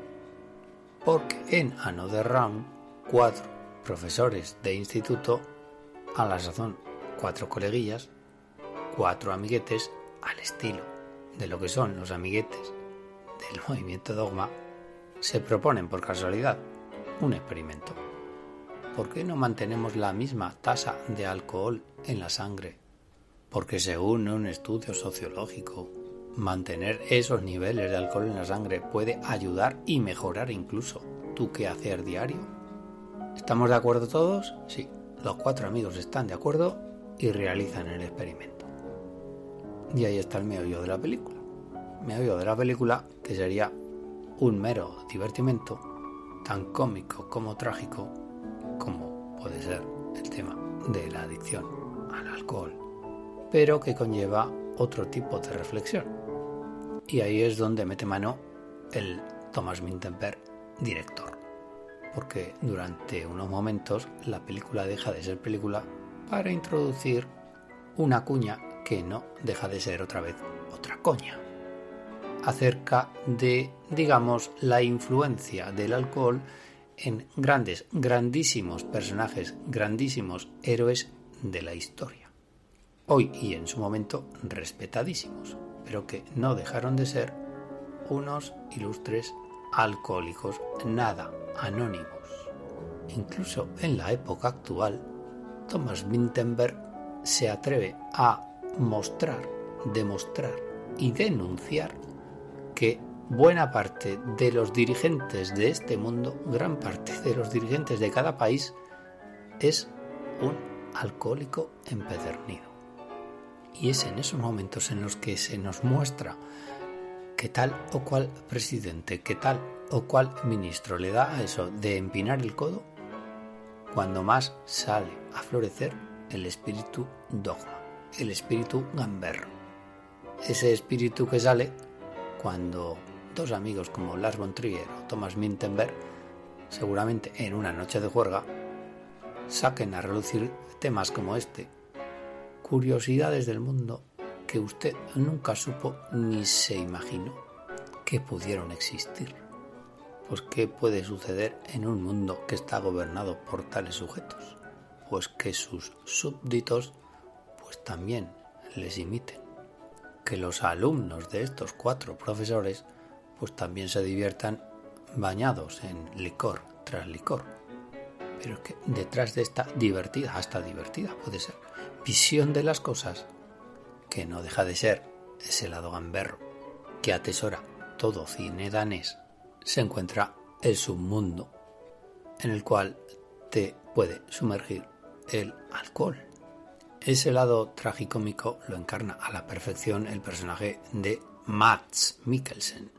Porque en Another Round, cuatro profesores de instituto, a la sazón cuatro coleguillas, cuatro amiguetes al estilo de lo que son los amiguetes del movimiento dogma, se proponen por casualidad un experimento. ¿Por qué no mantenemos la misma tasa de alcohol en la sangre? Porque según un estudio sociológico, mantener esos niveles de alcohol en la sangre puede ayudar y mejorar incluso tu quehacer diario. ¿Estamos de acuerdo todos? Sí, los cuatro amigos están de acuerdo y realizan el experimento. Y ahí está el meollo de la película. Meollo de la película que sería un mero divertimento, tan cómico como trágico, como puede ser el tema de la adicción al alcohol, pero que conlleva otro tipo de reflexión. Y ahí es donde mete mano el Thomas Mintenberg, director. Porque durante unos momentos la película deja de ser película para introducir una cuña que no deja de ser otra vez otra coña, acerca de, digamos, la influencia del alcohol en grandes, grandísimos personajes, grandísimos héroes de la historia. Hoy y en su momento respetadísimos, pero que no dejaron de ser unos ilustres alcohólicos nada anónimos. Incluso en la época actual, Thomas Wittenberg se atreve a mostrar, demostrar y denunciar que buena parte de los dirigentes de este mundo, gran parte de los dirigentes de cada país, es un alcohólico empedernido. Y es en esos momentos en los que se nos muestra que tal o cual presidente, que tal o cual ministro le da a eso de empinar el codo, cuando más sale a florecer el espíritu dogma el espíritu gamberro. Ese espíritu que sale cuando dos amigos como Lars von Trier o Thomas Mintenberg, seguramente en una noche de juerga, saquen a relucir temas como este, curiosidades del mundo que usted nunca supo ni se imaginó que pudieron existir. Pues ¿qué puede suceder en un mundo que está gobernado por tales sujetos? Pues que sus súbditos pues también les imiten. Que los alumnos de estos cuatro profesores pues también se diviertan bañados en licor tras licor. Pero es que detrás de esta divertida, hasta divertida puede ser, visión de las cosas, que no deja de ser ese lado gamberro que atesora todo cine danés, se encuentra el submundo, en el cual te puede sumergir el alcohol. Ese lado tragicómico lo encarna a la perfección el personaje de Mats Mikkelsen,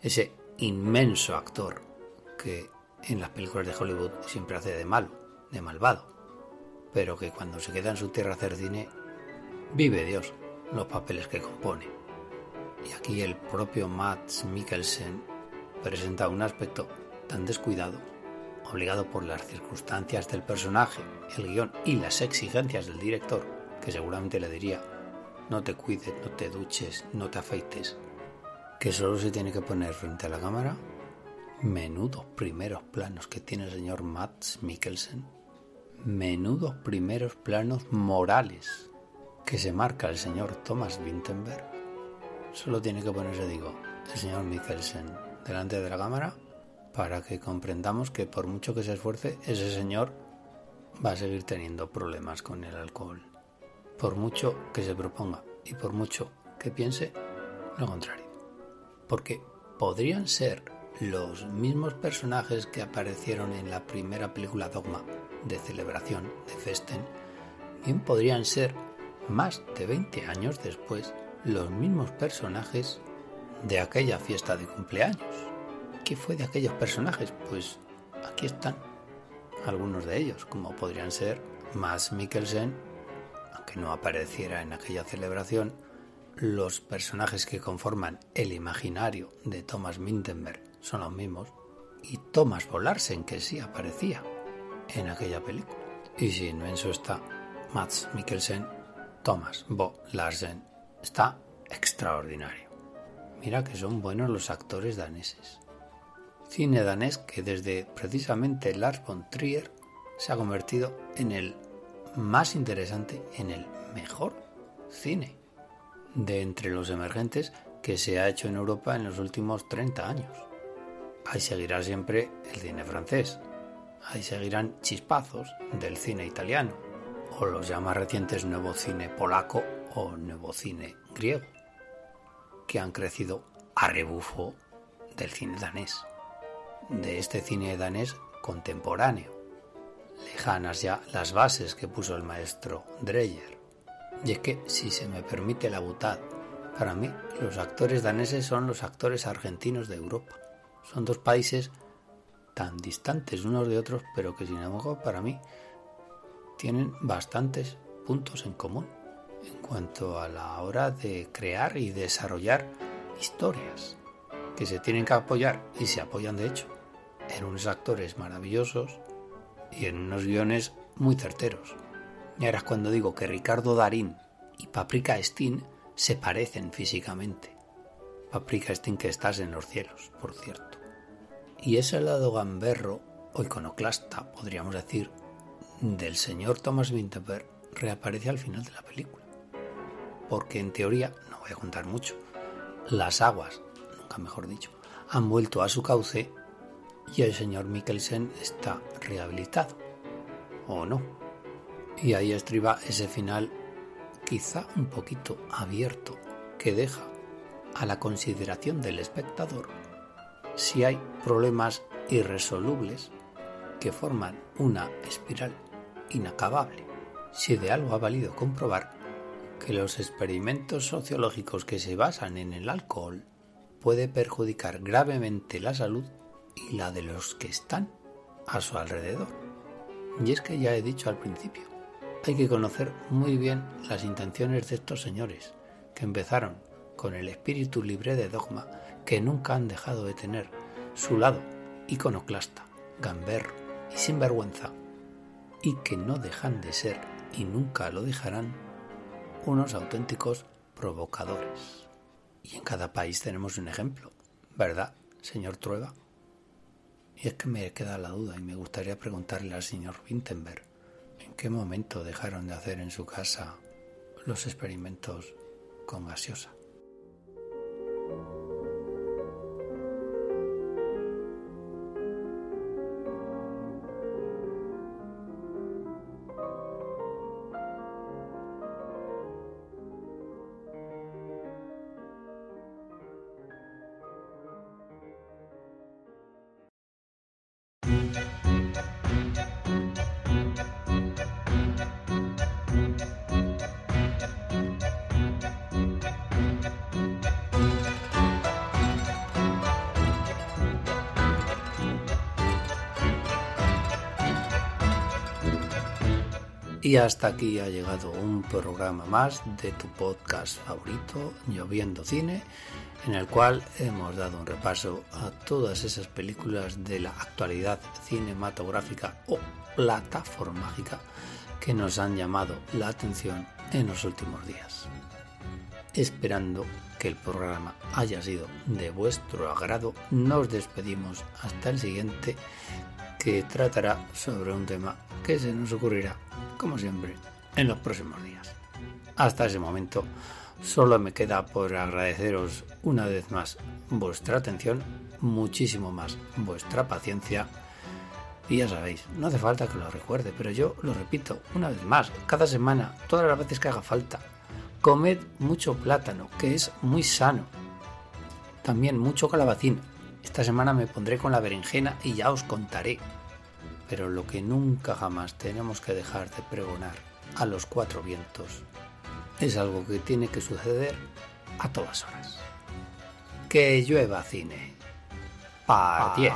ese inmenso actor que en las películas de Hollywood siempre hace de malo, de malvado, pero que cuando se queda en su tierra a vive Dios los papeles que compone. Y aquí el propio Mats Mikkelsen presenta un aspecto tan descuidado, obligado por las circunstancias del personaje, el guion y las exigencias del director, que seguramente le diría, no te cuides, no te duches, no te afeites, que solo se tiene que poner frente a la cámara. Menudos primeros planos que tiene el señor Mats Mikkelsen. Menudos primeros planos morales que se marca el señor Thomas Winterberg. Solo tiene que ponerse, digo, el señor Mikkelsen delante de la cámara para que comprendamos que por mucho que se esfuerce, ese señor va a seguir teniendo problemas con el alcohol. Por mucho que se proponga y por mucho que piense lo contrario porque podrían ser los mismos personajes que aparecieron en la primera película Dogma de celebración de Festen, bien podrían ser más de 20 años después los mismos personajes de aquella fiesta de cumpleaños. ¿Qué fue de aquellos personajes? Pues aquí están algunos de ellos, como podrían ser Max Mikkelsen, aunque no apareciera en aquella celebración, los personajes que conforman el imaginario de Thomas Mintenberg son los mismos y Thomas Volarsen que sí aparecía en aquella película. Y si no eso está Mats Mikkelsen, Thomas Bo Larsen está extraordinario. Mira que son buenos los actores daneses. Cine danés que desde precisamente Lars von Trier se ha convertido en el más interesante, en el mejor cine de entre los emergentes que se ha hecho en Europa en los últimos 30 años. Ahí seguirá siempre el cine francés, ahí seguirán chispazos del cine italiano, o los ya más recientes nuevo cine polaco o nuevo cine griego, que han crecido a rebufo del cine danés, de este cine danés contemporáneo, lejanas ya las bases que puso el maestro Dreyer y es que, si se me permite la butad, para mí los actores daneses son los actores argentinos de Europa. Son dos países tan distantes unos de otros, pero que sin embargo para mí tienen bastantes puntos en común en cuanto a la hora de crear y desarrollar historias que se tienen que apoyar y se apoyan de hecho en unos actores maravillosos y en unos guiones muy certeros. Y ahora es cuando digo que Ricardo Darín y Paprika Steen se parecen físicamente. Paprika Steen que estás en los cielos, por cierto. Y ese lado gamberro o iconoclasta, podríamos decir, del señor Thomas Winterberg reaparece al final de la película. Porque en teoría, no voy a contar mucho, las aguas, mejor dicho, han vuelto a su cauce y el señor Mikkelsen está rehabilitado. ¿O no? Y ahí estriba ese final quizá un poquito abierto que deja a la consideración del espectador si hay problemas irresolubles que forman una espiral inacabable. Si de algo ha valido comprobar que los experimentos sociológicos que se basan en el alcohol puede perjudicar gravemente la salud y la de los que están a su alrededor. Y es que ya he dicho al principio, hay que conocer muy bien las intenciones de estos señores, que empezaron con el espíritu libre de dogma, que nunca han dejado de tener su lado iconoclasta, gamberro y sinvergüenza, y que no dejan de ser, y nunca lo dejarán, unos auténticos provocadores. Y en cada país tenemos un ejemplo, ¿verdad, señor Trueba? Y es que me queda la duda y me gustaría preguntarle al señor Wintenberg en qué momento dejaron de hacer en su casa los experimentos con gaseosa. Y hasta aquí ha llegado un programa más de tu podcast favorito, Lloviendo Cine, en el cual hemos dado un repaso a todas esas películas de la actualidad cinematográfica o plataforma mágica que nos han llamado la atención en los últimos días. Esperando que el programa haya sido de vuestro agrado, nos despedimos hasta el siguiente que tratará sobre un tema que se nos ocurrirá como siempre, en los próximos días. Hasta ese momento, solo me queda por agradeceros una vez más vuestra atención, muchísimo más vuestra paciencia. Y ya sabéis, no hace falta que lo recuerde, pero yo lo repito una vez más, cada semana, todas las veces que haga falta. Comed mucho plátano, que es muy sano. También mucho calabacín. Esta semana me pondré con la berenjena y ya os contaré pero lo que nunca jamás tenemos que dejar de pregonar a los cuatro vientos es algo que tiene que suceder a todas horas. Que llueva cine. Pa 10.